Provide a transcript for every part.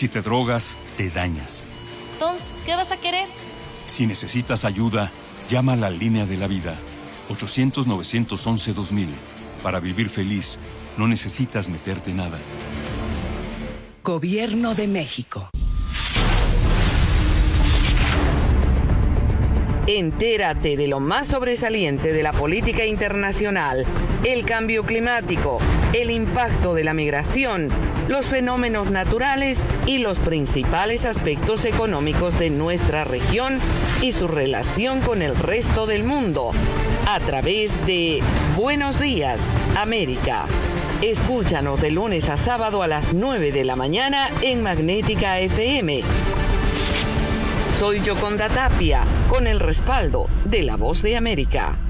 Si te drogas, te dañas. Entonces, ¿qué vas a querer? Si necesitas ayuda, llama a la línea de la vida. 800-911-2000. Para vivir feliz, no necesitas meterte nada. Gobierno de México. Entérate de lo más sobresaliente de la política internacional, el cambio climático, el impacto de la migración, los fenómenos naturales y los principales aspectos económicos de nuestra región y su relación con el resto del mundo a través de Buenos Días, América. Escúchanos de lunes a sábado a las 9 de la mañana en Magnética FM soy Yoconda Tapia, con el respaldo de La Voz de América.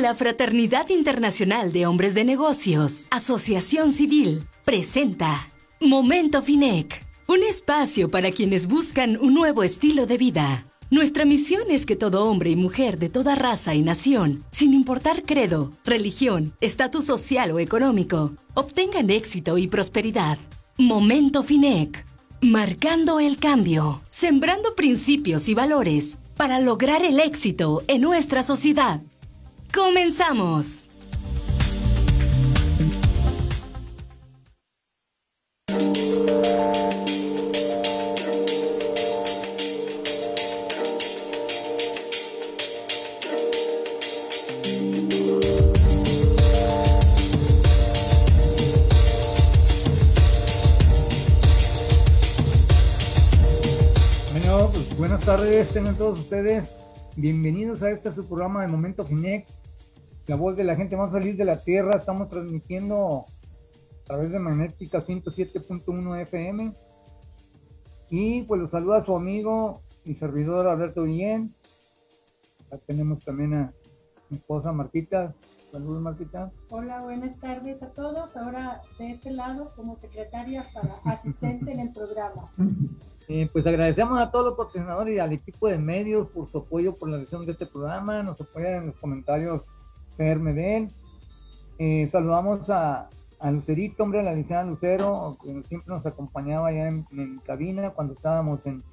La Fraternidad Internacional de Hombres de Negocios, Asociación Civil, presenta Momento FINEC, un espacio para quienes buscan un nuevo estilo de vida. Nuestra misión es que todo hombre y mujer de toda raza y nación, sin importar credo, religión, estatus social o económico, obtengan éxito y prosperidad. Momento FINEC, marcando el cambio, sembrando principios y valores para lograr el éxito en nuestra sociedad. ¡Comenzamos! Pues buenas tardes, tengan todos ustedes. Bienvenidos a este su programa de Momento Finec la voz de la gente más feliz de la tierra. Estamos transmitiendo a través de Magnética 107.1 FM. Y pues los saluda su amigo y servidor Alberto Guillén. Acá tenemos también a mi esposa Marquita. Saludos Marquita. Hola, buenas tardes a todos. Ahora de este lado como secretaria para asistente en el programa. Eh, pues agradecemos a todos los patrocinadores y al equipo de medios por su apoyo por la edición de este programa. Nos apoyan en los comentarios Fer Medel. Eh, saludamos a, a, Lucerito, hombre, a la licenciada Lucero, que siempre nos acompañaba allá en, en cabina cuando estábamos en,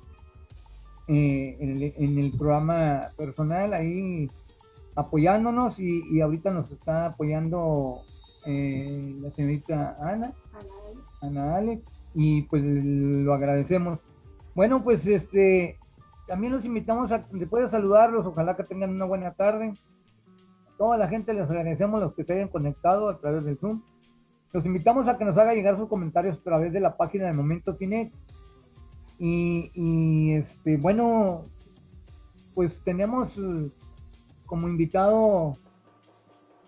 eh, en, el, programa personal, ahí apoyándonos y, y ahorita nos está apoyando eh, la señorita Ana, Ana Ale, y pues lo agradecemos. Bueno, pues este, también los invitamos a, después de saludarlos, ojalá que tengan una buena tarde toda la gente les agradecemos los que se hayan conectado a través del Zoom. Los invitamos a que nos haga llegar sus comentarios a través de la página de Momento Finet. Y, este, bueno, pues tenemos como invitado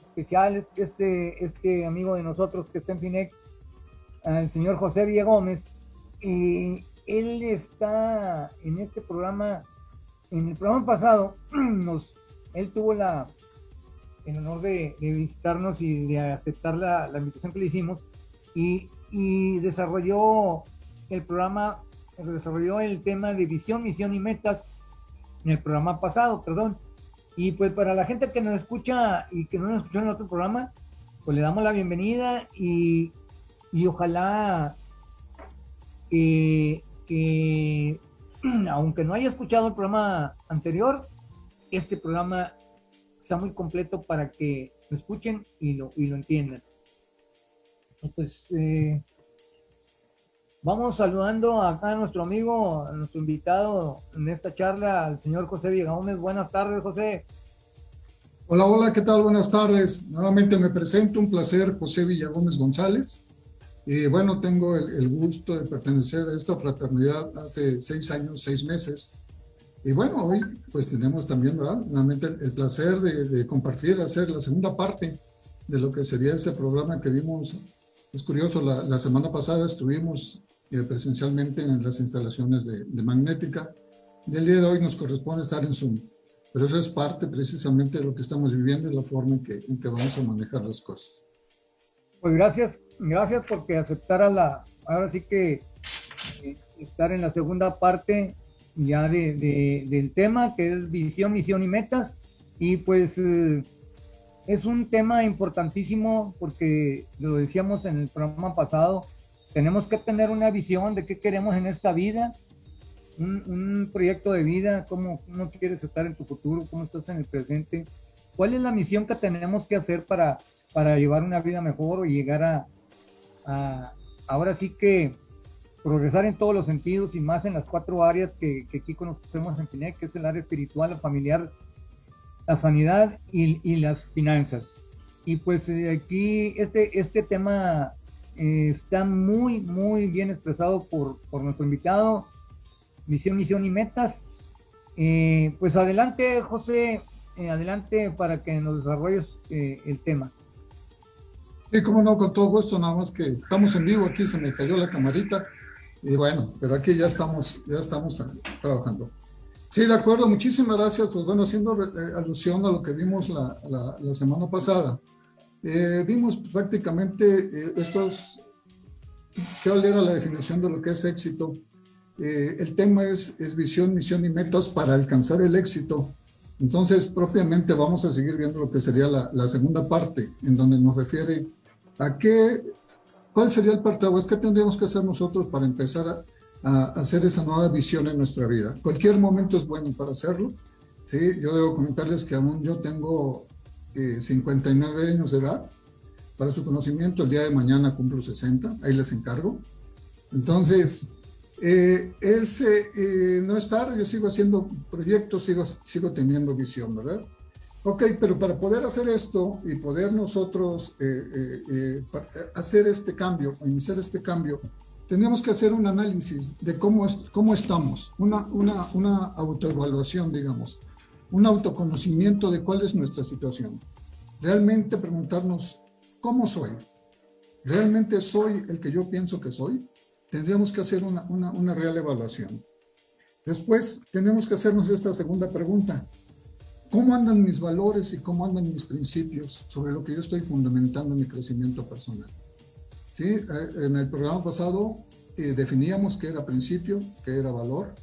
especial este, este amigo de nosotros que está en Finet, el señor José Villa Gómez. Y él está en este programa, en el programa pasado, nos, él tuvo la, en honor de, de, visitarnos y de aceptar la, la invitación que le hicimos y, y, desarrolló el programa, desarrolló el tema de visión, misión y metas en el programa pasado, perdón. Y pues para la gente que nos escucha y que no nos escuchó en el otro programa, pues le damos la bienvenida y, y ojalá eh, que, aunque no haya escuchado el programa anterior, este programa está muy completo para que lo escuchen y lo, y lo entiendan. Pues eh, vamos saludando a nuestro amigo, a nuestro invitado en esta charla, al señor José Villagómez. Buenas tardes, José. Hola, hola, ¿qué tal? Buenas tardes. Nuevamente me presento, un placer, José Villagómez González. Y bueno, tengo el, el gusto de pertenecer a esta fraternidad hace seis años, seis meses. Y bueno, hoy pues tenemos también, ¿verdad? Nuevamente el, el placer de, de, compartir, hacer la segunda parte de lo que sería ese programa que vimos. Es curioso, la, la semana pasada estuvimos eh, presencialmente en las instalaciones de, de Magnética. Del día de hoy nos corresponde estar en Zoom, pero eso es parte precisamente de lo que estamos viviendo y la forma en que, en que vamos a manejar las cosas. Pues gracias, gracias porque aceptara la, ahora sí que eh, estar en la segunda parte ya de, de, del tema que es visión, misión y metas. Y pues eh, es un tema importantísimo porque lo decíamos en el programa pasado, tenemos que tener una visión de qué queremos en esta vida, un, un proyecto de vida, cómo, cómo quieres estar en tu futuro, cómo estás en el presente, cuál es la misión que tenemos que hacer para, para llevar una vida mejor o llegar a, a ahora sí que progresar en todos los sentidos y más en las cuatro áreas que, que aquí conocemos en FINEC, que es el área espiritual, la familiar, la sanidad y, y las finanzas. Y pues eh, aquí este, este tema eh, está muy, muy bien expresado por, por nuestro invitado, misión, misión y metas. Eh, pues adelante, José, eh, adelante para que nos desarrolles eh, el tema. Sí, cómo no, con todo gusto, nada más que estamos en vivo aquí, se me cayó la camarita. Y bueno, pero aquí ya estamos, ya estamos trabajando. Sí, de acuerdo, muchísimas gracias. Pues bueno, haciendo eh, alusión a lo que vimos la, la, la semana pasada, eh, vimos prácticamente eh, estos, ¿cuál era la definición de lo que es éxito? Eh, el tema es, es visión, misión y metas para alcanzar el éxito. Entonces, propiamente vamos a seguir viendo lo que sería la, la segunda parte, en donde nos refiere a qué ¿Cuál sería el parteaguas? ¿Qué tendríamos que hacer nosotros para empezar a, a, hacer esa nueva visión en nuestra vida? Cualquier momento es bueno para hacerlo. ¿sí? Yo debo comentarles que aún yo tengo eh, 59 años de edad. Para su conocimiento, el día de mañana cumplo 60. Ahí les encargo. Entonces, eh, es eh, no estar, yo sigo haciendo proyectos, sigo, sigo teniendo visión, ¿verdad? Ok, pero para poder hacer esto y poder nosotros eh, eh, eh, hacer este cambio, iniciar este cambio, tenemos que hacer un análisis de cómo, es, cómo estamos, una, una, una autoevaluación, digamos, un autoconocimiento de cuál es nuestra situación. Realmente preguntarnos, ¿cómo soy? ¿Realmente soy el que yo pienso que soy? Tendríamos que hacer una, una, real evaluación. Después, tenemos que hacernos esta segunda pregunta cómo andan mis valores y cómo andan mis principios sobre lo que yo estoy fundamentando en mi crecimiento personal. ¿Sí? Eh, en el programa pasado eh, definíamos qué era principio, qué era valor.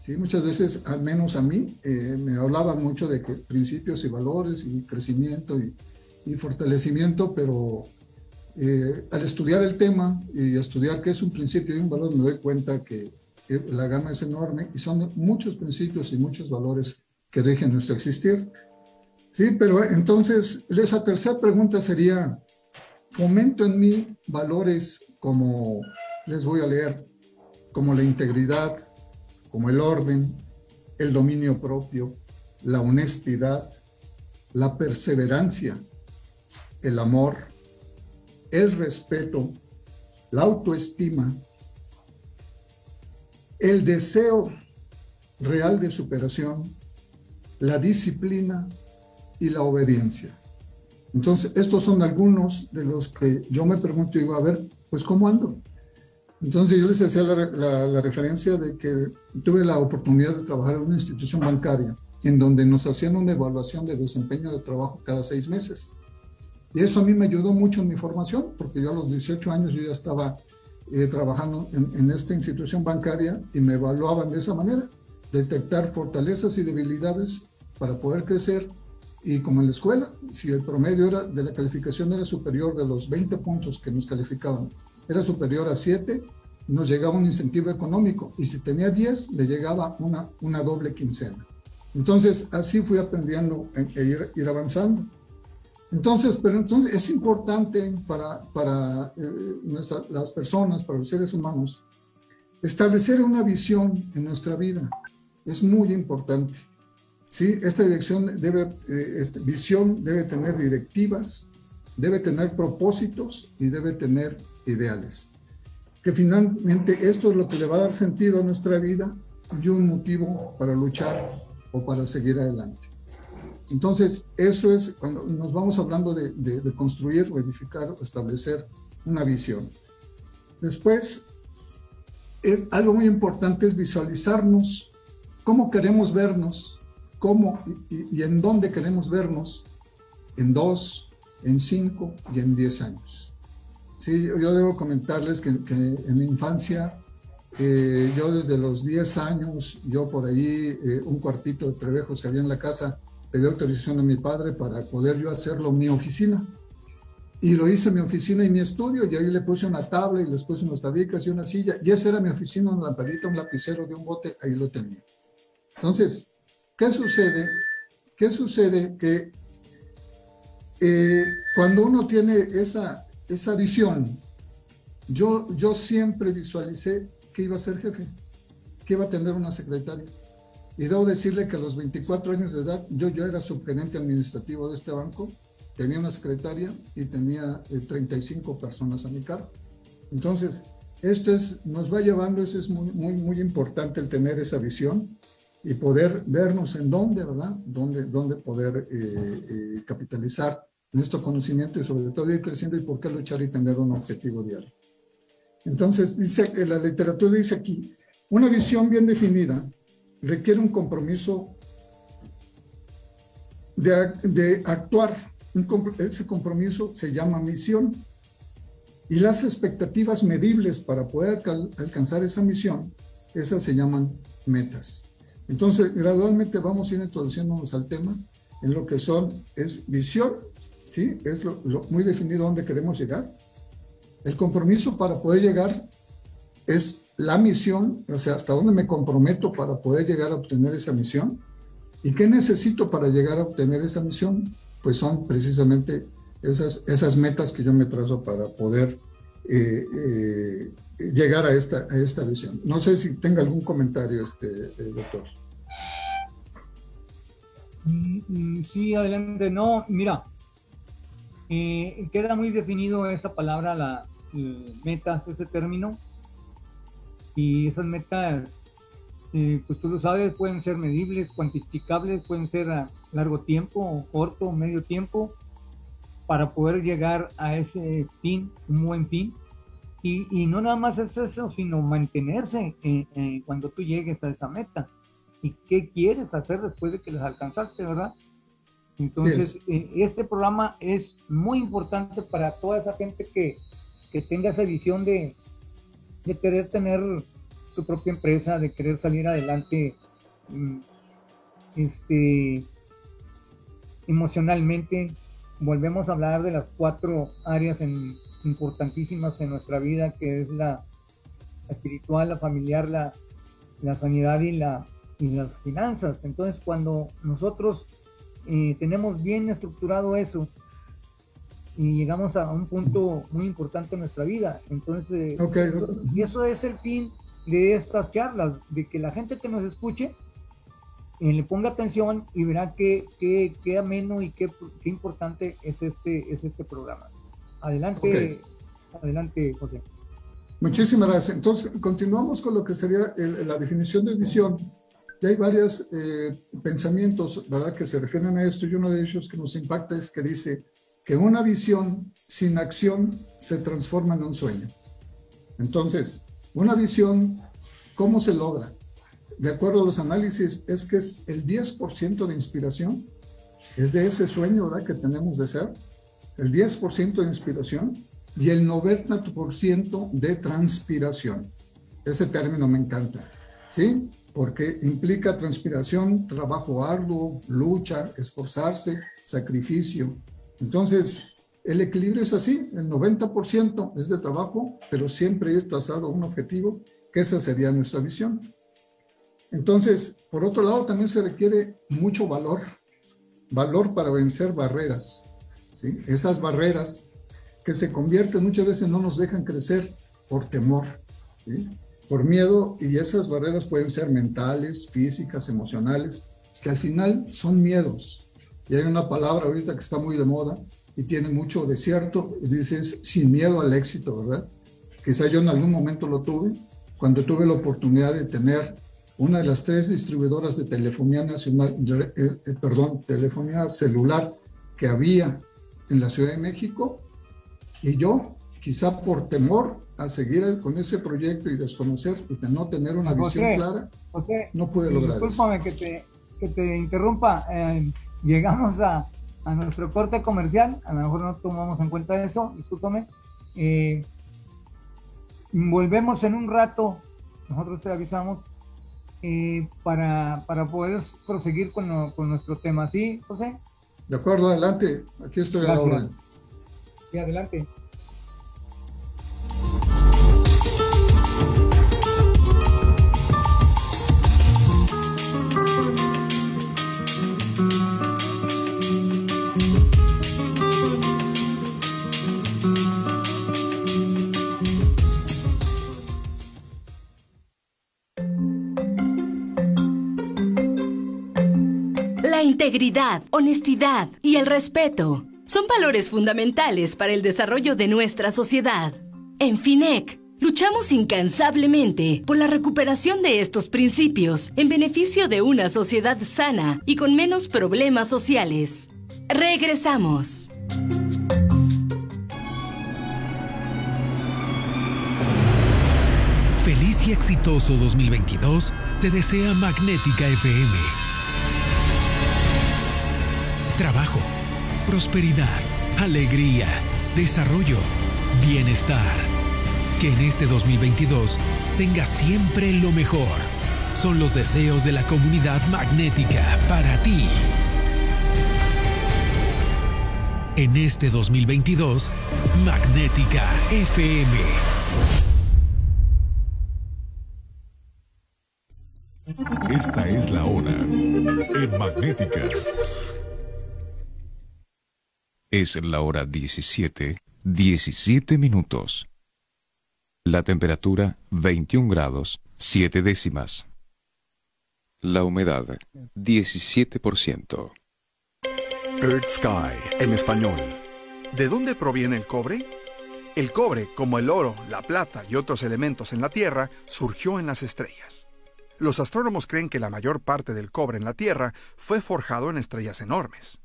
¿Sí? Muchas veces, al menos a mí, eh, me hablaban mucho de que principios y valores y crecimiento y, y fortalecimiento, pero eh, al estudiar el tema y estudiar qué es un principio y un valor, me doy cuenta que la gama es enorme y son muchos principios y muchos valores que dejen nuestro existir. Sí, pero entonces esa tercera pregunta sería, ¿fomento en mí valores como, les voy a leer, como la integridad, como el orden, el dominio propio, la honestidad, la perseverancia, el amor, el respeto, la autoestima, el deseo real de superación, la disciplina y la obediencia. Entonces, estos son algunos de los que yo me pregunto y digo, a ver, pues ¿cómo ando? Entonces yo les hacía la, la, la, referencia de que tuve la oportunidad de trabajar en una institución bancaria en donde nos hacían una evaluación de desempeño de trabajo cada seis meses. Y eso a mí me ayudó mucho en mi formación, porque yo a los 18 años yo ya estaba eh, trabajando en, en esta institución bancaria y me evaluaban de esa manera, detectar fortalezas y debilidades para poder crecer. Y como en la escuela, si el promedio era, de la calificación era superior de los 20 puntos que nos calificaban, era superior a 7, nos llegaba un incentivo económico. Y si tenía 10, le llegaba una, una doble quincena. Entonces, así fui aprendiendo e ir, avanzando. Entonces, pero entonces es importante para, para eh, las personas, para los seres humanos, establecer una visión en nuestra vida. Es muy importante. ¿sí? Esta dirección debe, eh, esta visión debe tener directivas, debe tener propósitos y debe tener ideales. Que finalmente esto es lo que le va a dar sentido a nuestra vida y un motivo para luchar o para seguir adelante. Entonces, eso es cuando nos vamos hablando de, de, de construir edificar o establecer una visión. Después, es algo muy importante es visualizarnos cómo queremos vernos, cómo y, en dónde queremos vernos en dos, en cinco y en diez años. Sí, yo debo comentarles que, en mi infancia, eh, yo desde los diez años, yo por ahí, eh, un cuartito de trevejos que había en la casa, pedí autorización a mi padre para poder yo hacerlo mi oficina. Y lo hice en mi oficina y mi estudio, y ahí le puse una tabla y les puse unos tabiques y una silla, y esa era mi oficina, una lamparita, un lapicero de un bote, ahí lo tenía. Entonces, ¿qué sucede? ¿Qué sucede? Que eh, cuando uno tiene esa, esa visión, yo, yo siempre visualicé que iba a ser jefe, que iba a tener una secretaria. Y debo decirle que a los 24 años de edad, yo, yo era subgerente administrativo de este banco, tenía una secretaria y tenía 35 eh, personas a mi cargo. Entonces, esto es, nos va llevando, eso es muy, muy, muy importante el tener esa visión y poder vernos en dónde, ¿verdad? Dónde, dónde poder eh, eh, capitalizar nuestro conocimiento y sobre todo ir creciendo y por qué luchar y tener un objetivo diario. Entonces, dice, la literatura dice aquí, una visión bien definida requiere un compromiso de, de actuar. ese compromiso se llama misión. Y las expectativas medibles para poder alcanzar esa misión, esas se llaman metas. Entonces, gradualmente vamos a ir introduciéndonos al tema en lo que son, es visión, ¿sí? Es lo, muy definido dónde queremos llegar. El compromiso para poder llegar es la misión, o sea, hasta dónde me comprometo para poder llegar a obtener esa misión. ¿Y qué necesito para llegar a obtener esa misión? Pues son precisamente esas, esas metas que yo me trazo para poder eh, eh, llegar a esta, a esta visión. No sé si tenga algún comentario, este, eh, doctor. Mm, mm, sí, adelante. No, mira, eh, queda muy definido esa palabra, la, metas, ese término. Y esas metas, eh, pues tú lo sabes, pueden ser medibles, cuantificables, pueden ser a largo tiempo, corto, medio tiempo, para poder llegar a ese fin, un buen fin. Y, y no nada más es eso, sino mantenerse cuando tú llegues a esa meta y qué quieres hacer después de que las alcanzaste, ¿verdad? Entonces, eh, este programa es muy importante para toda esa gente que, que tenga esa visión de, de, querer tener su propia empresa, de querer salir adelante mm, este, emocionalmente. Volvemos a hablar de las cuatro áreas importantísimas en nuestra vida, que es la, espiritual, la familiar, la, la sanidad y la, y las finanzas. Entonces, cuando nosotros eh, tenemos bien estructurado eso y llegamos a un punto muy importante en nuestra vida, entonces, y eso es el fin de estas charlas, de que la gente que nos escuche eh, le ponga atención y verá qué, qué, qué ameno y qué, qué, importante es este, es este programa. Adelante, adelante, José. Muchísimas gracias. Entonces, continuamos con lo que sería la definición de visión ya hay varios eh, pensamientos ¿verdad? que se refieren a esto y uno de ellos que nos impacta es que dice que una visión sin acción se transforma en un sueño. Entonces, una visión, ¿cómo se logra? De acuerdo a los análisis, es que es el 10% de inspiración, es de ese sueño que tenemos de ser, el 10% de inspiración y el 90% de transpiración. Ese término me encanta. ¿Sí? porque implica transpiración, trabajo arduo, lucha, esforzarse, sacrificio. Entonces, el equilibrio es así, el 90% es de trabajo, pero siempre ir trazado un objetivo, que esa sería nuestra visión. Entonces, por otro lado, también se requiere mucho valor, valor para vencer barreras, ¿sí? Esas barreras que se convierten muchas veces no nos dejan crecer por temor, por miedo y esas barreras pueden ser mentales, físicas, emocionales, que al final son miedos. Y hay una palabra ahorita que está muy de moda y tiene mucho de cierto, y dices sin miedo al éxito, ¿verdad? Quizá yo en algún momento lo tuve, cuando tuve la oportunidad de tener una de las tres distribuidoras de telefonía nacional, eh, eh, perdón, telefonía celular que había en la Ciudad de México, y yo, quizá por temor a seguir con ese proyecto y desconocer y de no tener una visión clara, no puede lograr discúlpame que te, que te interrumpa. Eh, llegamos a, a, nuestro corte comercial, a lo mejor no tomamos en cuenta eso, discúlpame. Eh, volvemos en un rato, nosotros te avisamos, eh, para, para, poder proseguir con, con, nuestro tema. ¿Sí, José? De acuerdo, adelante. Aquí estoy a la orden. Sí, adelante. Honestidad y el respeto son valores fundamentales para el desarrollo de nuestra sociedad. En FINEC, luchamos incansablemente por la recuperación de estos principios en beneficio de una sociedad sana y con menos problemas sociales. Regresamos. Feliz y exitoso 2022 te desea Magnética FM trabajo, prosperidad, alegría, desarrollo, bienestar. Que en este 2022 tenga siempre lo mejor. Son los deseos de la comunidad magnética para ti. En este 2022, Magnética FM. Esta es la hora en Magnética. Es la hora 17, 17 minutos. La temperatura 21 grados, 7 décimas. La humedad 17%. Earth Sky en español. ¿De dónde proviene el cobre? El cobre, como el oro, la plata y otros elementos en la Tierra, surgió en las estrellas. Los astrónomos creen que la mayor parte del cobre en la Tierra fue forjado en estrellas enormes.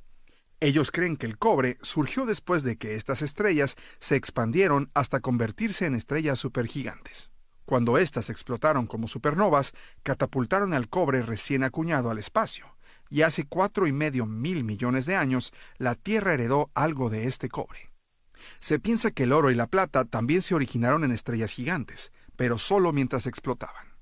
Ellos creen que el cobre surgió después de que estas estrellas se expandieron hasta convertirse en estrellas supergigantes. Cuando éstas explotaron como supernovas, catapultaron al cobre recién acuñado al espacio, y hace cuatro y medio mil millones de años la Tierra heredó algo de este cobre. Se piensa que el oro y la plata también se originaron en estrellas gigantes, pero solo mientras explotaban.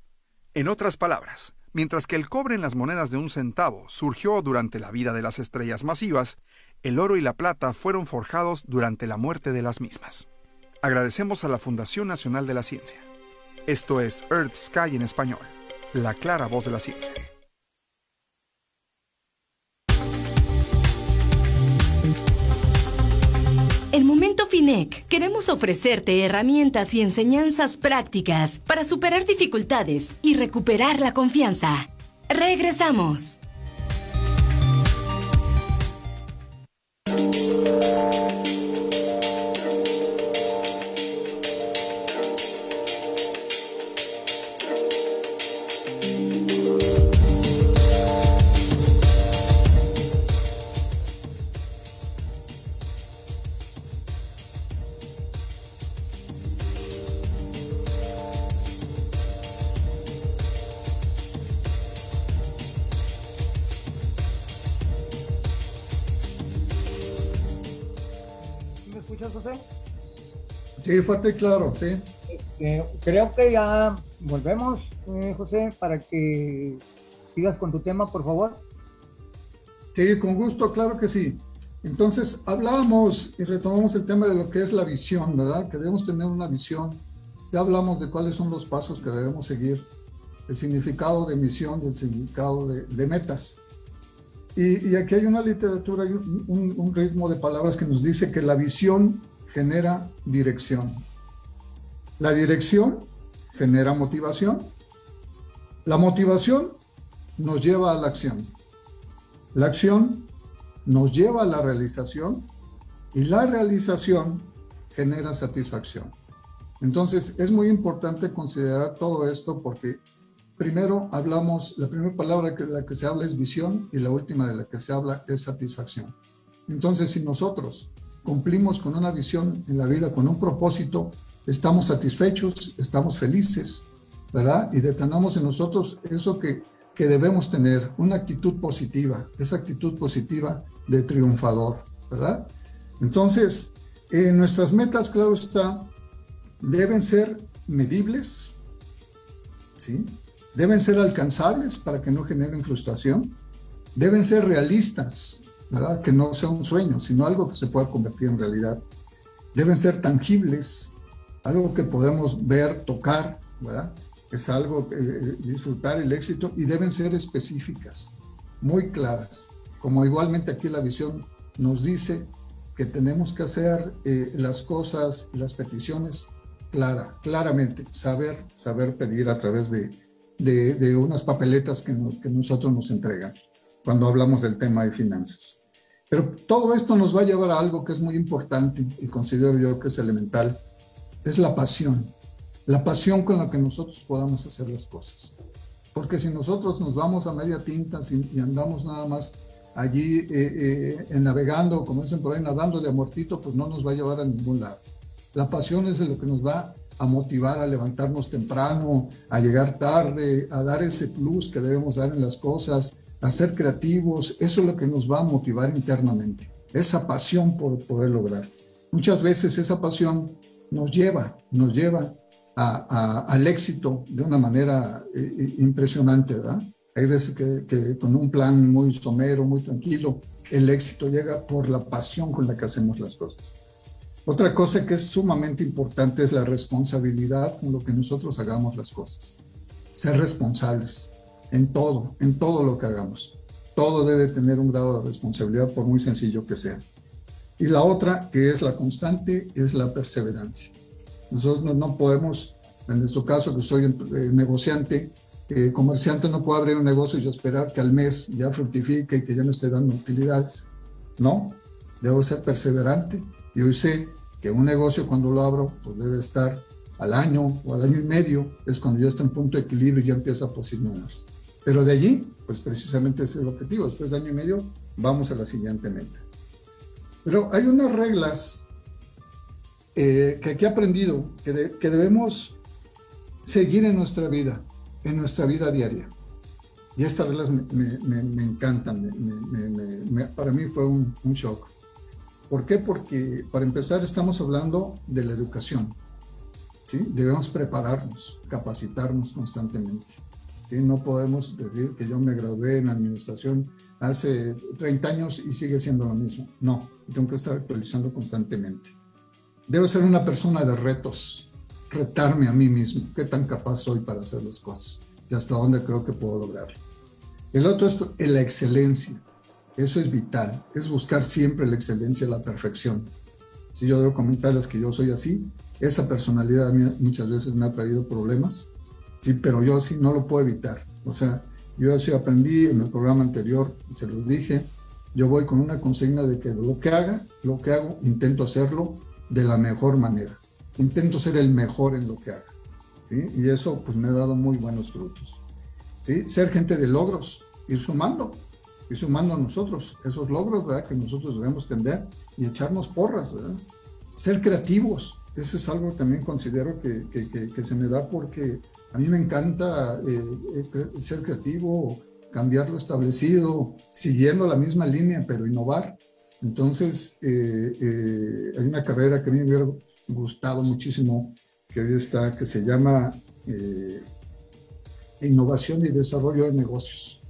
En otras palabras, Mientras que el cobre en las monedas de un centavo surgió durante la vida de las estrellas masivas, el oro y la plata fueron forjados durante la muerte de las mismas. Agradecemos a la Fundación Nacional de la Ciencia. Esto es Earth Sky en español, la clara voz de la ciencia. En Momento FINEC queremos ofrecerte herramientas y enseñanzas prácticas para superar dificultades y recuperar la confianza. Regresamos. Sí, fuerte y claro, sí. Este, creo que ya volvemos, eh, José, para que sigas con tu tema, por favor. Sí, con gusto, claro que sí. Entonces, hablábamos y retomamos el tema de lo que es la visión, ¿verdad? Que debemos tener una visión. Ya hablamos de cuáles son los pasos que debemos seguir, el significado de misión y el significado de, metas. Y, aquí hay una literatura y un ritmo de palabras que nos dice que la visión genera dirección. La dirección genera motivación. La motivación nos lleva a la acción. La acción nos lleva a la realización y la realización genera satisfacción. Entonces es muy importante considerar todo esto porque primero hablamos, la primera palabra de la que se habla es visión y la última de la que se habla es satisfacción. Entonces si nosotros cumplimos con una visión en la vida, con un propósito, estamos satisfechos, estamos felices, ¿verdad? Y detenamos en nosotros eso que, que debemos tener, una actitud positiva, esa actitud positiva de triunfador, ¿verdad? Entonces, eh, nuestras metas, claro está, deben ser medibles, ¿sí? Deben ser alcanzables para que no generen frustración, deben ser realistas, ¿verdad? Que no sea un sueño, sino algo que se pueda convertir en realidad. Deben ser tangibles, algo que podemos ver, tocar, ¿verdad? Es algo, que eh, disfrutar el éxito y deben ser específicas, muy claras. Como igualmente aquí la visión nos dice que tenemos que hacer eh, las cosas, las peticiones clara, claramente, saber, saber pedir a través de, de, unas papeletas que, nos, que nosotros nos entregan cuando hablamos del tema de finanzas. Pero todo esto nos va a llevar a algo que es muy importante y considero yo que es elemental, es la pasión, la pasión con la que nosotros podamos hacer las cosas. Porque si nosotros nos vamos a media tinta y andamos nada más allí eh, eh, navegando, como dicen por ahí, nadando de amortito, pues no nos va a llevar a ningún lado. La pasión es lo que nos va a motivar a levantarnos temprano, a llegar tarde, a dar ese plus que debemos dar en las cosas, a ser creativos. Eso es lo que nos va a motivar internamente, esa pasión por poder lograr. Muchas veces esa pasión nos lleva, nos lleva al éxito de una manera eh, impresionante, ¿verdad? Hay veces que, con un plan muy somero, muy tranquilo, el éxito llega por la pasión con la que hacemos las cosas. Otra cosa que es sumamente importante es la responsabilidad con lo que nosotros hagamos las cosas. Ser responsables en todo, en todo lo que hagamos. Todo debe tener un grado de responsabilidad por muy sencillo que sea. Y la otra, que es la constante, es la perseverancia. Nosotros no, podemos, en nuestro caso que soy negociante, eh, comerciante no puede abrir un negocio y esperar que al mes ya fructifique y que ya no esté dando utilidades. No, debo ser perseverante. Y hoy sé que un negocio cuando lo abro, pues debe estar al año o al año y medio, es cuando ya está en punto de equilibrio y ya empieza a posicionarse. Pero de allí, pues precisamente ese es el objetivo. Después de año y medio, vamos a la siguiente meta. Pero hay unas reglas eh, que aquí he aprendido que, que debemos seguir en nuestra vida en nuestra vida diaria. Y estas reglas me, encantan, para mí fue un, shock. ¿Por qué? Porque para empezar estamos hablando de la educación. ¿Sí? Debemos prepararnos, capacitarnos constantemente. ¿sí? No podemos decir que yo me gradué en administración hace 30 años y sigue siendo lo mismo. No, tengo que estar actualizando constantemente. Debo ser una persona de retos, retarme a mí mismo, qué tan capaz soy para hacer las cosas y hasta dónde creo que puedo lograrlo. El otro es la excelencia. Eso es vital, es buscar siempre la excelencia, la perfección. Si yo debo comentarles que yo soy así, esa personalidad muchas veces me ha traído problemas, sí, pero yo sí no lo puedo evitar. O sea, yo así aprendí en el programa anterior, se los dije, yo voy con una consigna de que lo que haga, lo que hago, intento hacerlo de la mejor manera intento ser el mejor en lo que haga. ¿sí? Y eso pues me ha dado muy buenos frutos. ¿sí? Ser gente de logros, ir sumando, ir sumando a nosotros esos logros ¿verdad? que nosotros debemos tender y echarnos porras. Ser creativos, eso es algo que también considero que, que, se me da porque a mí me encanta eh, eh, ser creativo, cambiar lo establecido, siguiendo la misma línea, pero innovar. Entonces, eh, hay una carrera que a mí me hubiera gustado muchísimo que hoy está, que se llama eh, Innovación y Desarrollo de Negocios.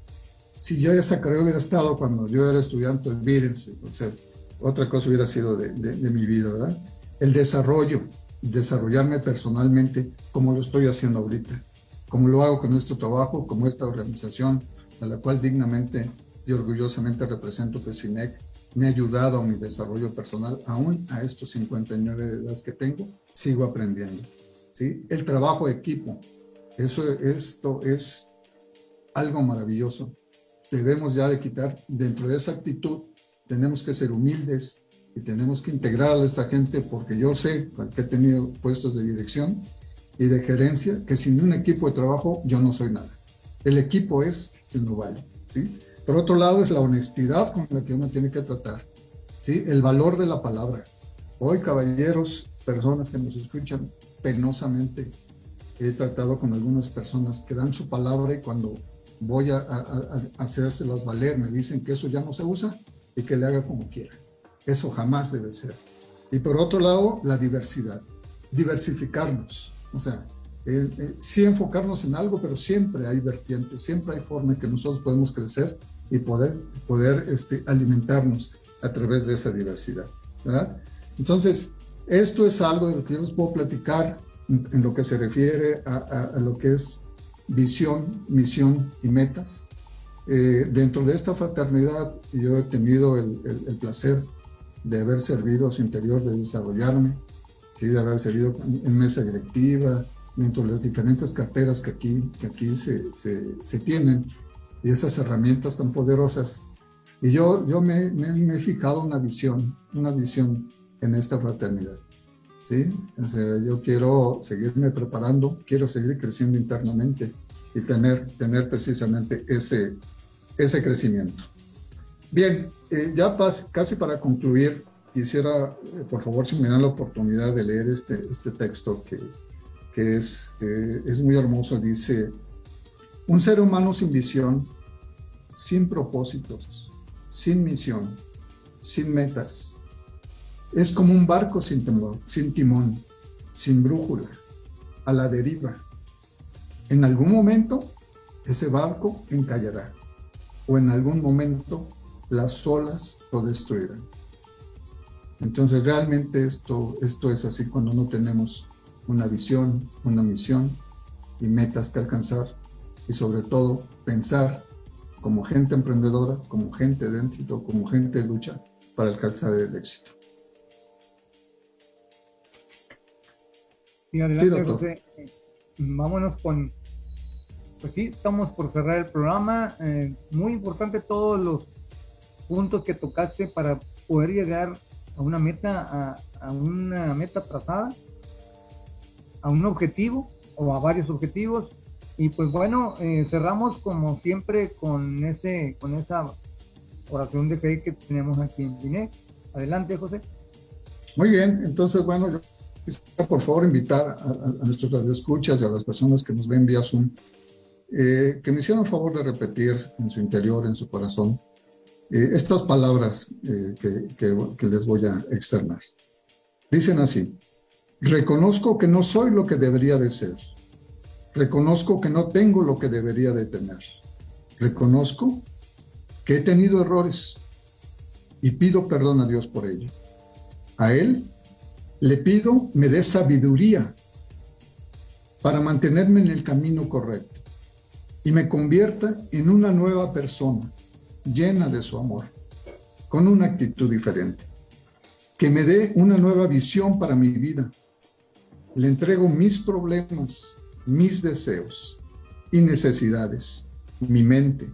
Si yo esta carrera hubiera estado cuando yo era estudiante, olvídense, o sea, otra cosa hubiera sido de, de mi vida, ¿verdad? El desarrollo, desarrollarme personalmente como lo estoy haciendo ahorita, como lo hago con nuestro trabajo, como esta organización a la cual dignamente y orgullosamente represento, que es FINEC, me ha ayudado a mi desarrollo personal, aún a estos 59 de edad que tengo, sigo aprendiendo. ¿sí? El trabajo equipo, eso, esto es algo maravilloso. Debemos ya de quitar dentro de esa actitud, tenemos que ser humildes y tenemos que integrar a esta gente porque yo sé que he tenido puestos de dirección y de gerencia que sin un equipo de trabajo yo no soy nada. El equipo es quien lo vale, ¿sí? Por otro lado, es la honestidad con la que uno tiene que tratar, ¿sí? El valor de la palabra. Hoy, caballeros, personas que nos escuchan penosamente. He tratado con algunas personas que dan su palabra y cuando voy a, a, a hacérselas valer me dicen que eso ya no se usa y que le haga como quiera. Eso jamás debe ser. Y por otro lado, la diversidad. Diversificarnos. O sea, eh, eh, sí enfocarnos en algo, pero siempre hay vertientes, siempre hay forma en que nosotros podemos crecer y poder, poder este, alimentarnos a través de esa diversidad. ¿verdad? Entonces, esto es algo de lo que yo les puedo platicar en, lo que se refiere a, a, lo que es visión, misión y metas. Eh, dentro de esta fraternidad, yo he tenido el, el, el, placer de haber servido a su interior, de desarrollarme, ¿sí? de haber servido en mesa directiva, dentro de las diferentes carteras que aquí, que aquí se, se, tienen y esas herramientas tan poderosas. Y yo, yo me, me, me, he fijado una visión, una visión en esta fraternidad. ¿sí? O sea, yo quiero seguirme preparando, quiero seguir creciendo internamente y tener, tener precisamente ese, ese crecimiento. Bien, eh, ya casi para concluir, quisiera, eh, por favor, si me dan la oportunidad de leer este, este texto que, que es, eh, es muy hermoso, dice, un ser humano sin visión, sin propósitos, sin misión, sin metas, es como un barco sin, temor, sin timón, sin brújula, a la deriva. En algún momento ese barco encallará o en algún momento las olas lo destruirán. Entonces realmente esto, esto es así cuando no tenemos una visión, una misión y metas que alcanzar y sobre todo pensar como gente emprendedora, como gente de éxito, como gente de lucha para alcanzar el éxito. Adelante, sí, José. Vámonos con, pues sí, estamos por cerrar el programa. Eh, muy importante todos los puntos que tocaste para poder llegar a una meta, a, a una meta trazada a un objetivo o a varios objetivos. Y pues bueno, eh, cerramos como siempre con, ese, con esa oración de fe que tenemos aquí en Guinea. Adelante, José. Muy bien, entonces bueno, yo quisiera por favor invitar a, a nuestros radioescuchas y a las personas que nos ven vía Zoom eh, que me hicieran el favor de repetir en su interior, en su corazón, eh, estas palabras eh, que, les voy a externar. Dicen así, Reconozco que no soy lo que debería de ser. Reconozco que no tengo lo que debería de tener. Reconozco que he tenido errores y pido perdón a Dios por ello. A Él le pido me dé sabiduría para mantenerme en el camino correcto y me convierta en una nueva persona llena de su amor, con una actitud diferente. Que me dé una nueva visión para mi vida le entrego mis problemas, mis deseos y necesidades, mi mente,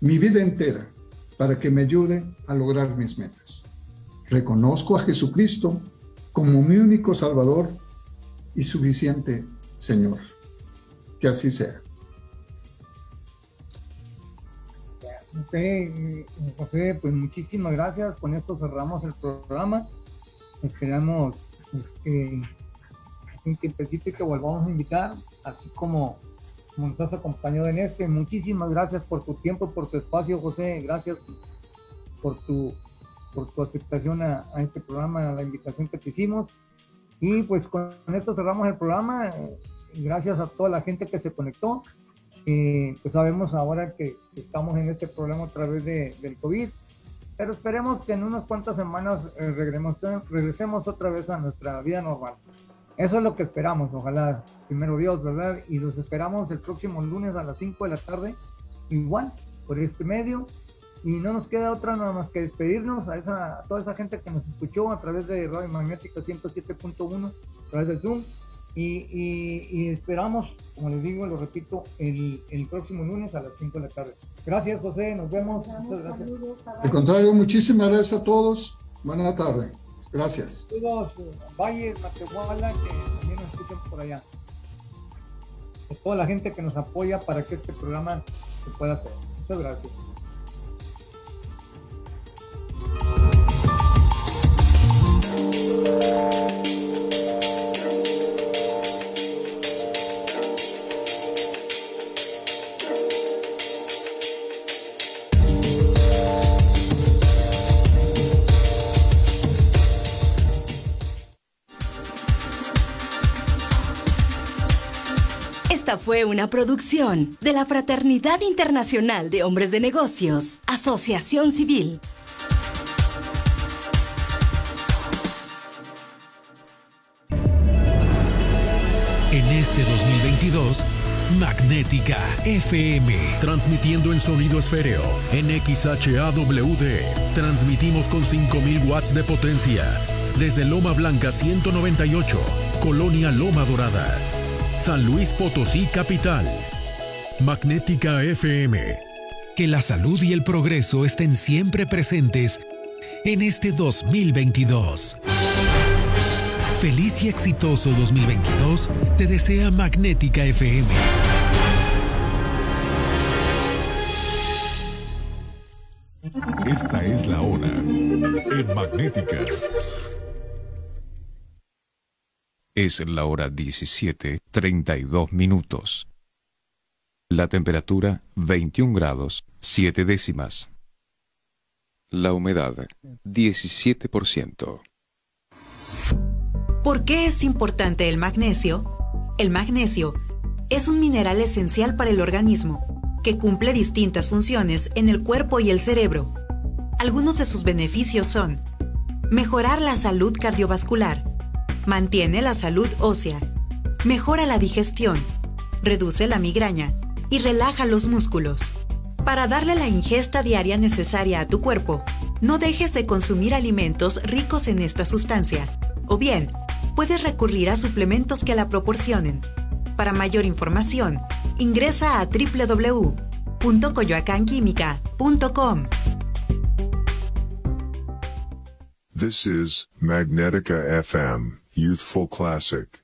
mi vida entera, para que me ayude a lograr mis metas. Reconozco a Jesucristo como mi único Salvador y suficiente Señor. Que así sea. Ok, José, pues muchísimas gracias. Con esto cerramos el programa. Esperamos pues, que en tiempecito que volvamos a invitar, así como, nos has acompañado en este. Muchísimas gracias por tu tiempo, por tu espacio, José. Gracias por tu, por tu aceptación a este programa, a la invitación que te hicimos. Y pues con esto cerramos el programa. Gracias a toda la gente que se conectó. Eh, pues sabemos ahora que, estamos en este problema a través de, del COVID, pero esperemos que en unas cuantas semanas eh, regresemos, regresemos otra vez a nuestra vida normal. Eso es lo que esperamos, ojalá, primero Dios, ¿verdad? Y los esperamos el próximo lunes a las 5 de la tarde, igual, por este medio. Y no nos queda otra nada más que despedirnos a, esa, a toda esa gente que nos escuchó a través de Radio Magnética 107.1, a través de Zoom. Y, y, y, esperamos, como les digo, lo repito, el, el, próximo lunes a las 5 de la tarde. Gracias, José, nos vemos. Muchas gracias. Al contrario, muchísimas gracias a todos. Buenas tardes. Gracias. Todos Valles, Matehuala, que también nos escuchan por allá. A toda la gente que nos apoya para que este programa se pueda hacer. Muchas gracias. Esta fue una producción de la Fraternidad Internacional de Hombres de Negocios, Asociación Civil. En este 2022, Magnética FM, transmitiendo en sonido esféreo en XHAWD. Transmitimos con 5000 watts de potencia desde Loma Blanca 198, Colonia Loma Dorada, San Luis Potosí Capital. Magnética FM. Que la salud y el progreso estén siempre presentes en este 2022. Feliz y exitoso 2022 te desea Magnética FM. Esta es la hora en Magnética. Es la hora 17, 32 minutos. La temperatura 21 grados, 7 décimas. La humedad 17%. ¿Por qué es importante el magnesio? El magnesio es un mineral esencial para el organismo que cumple distintas funciones en el cuerpo y el cerebro. Algunos de sus beneficios son mejorar la salud cardiovascular, mantiene la salud ósea, mejora la digestión, reduce la migraña y relaja los músculos. Para darle la ingesta diaria necesaria a tu cuerpo, no dejes de consumir alimentos ricos en esta sustancia, o bien, puedes recurrir a suplementos que la proporcionen. Para mayor información, ingresa a www.coyoacanquímica.com. This is Magnetica FM, Youthful Classic.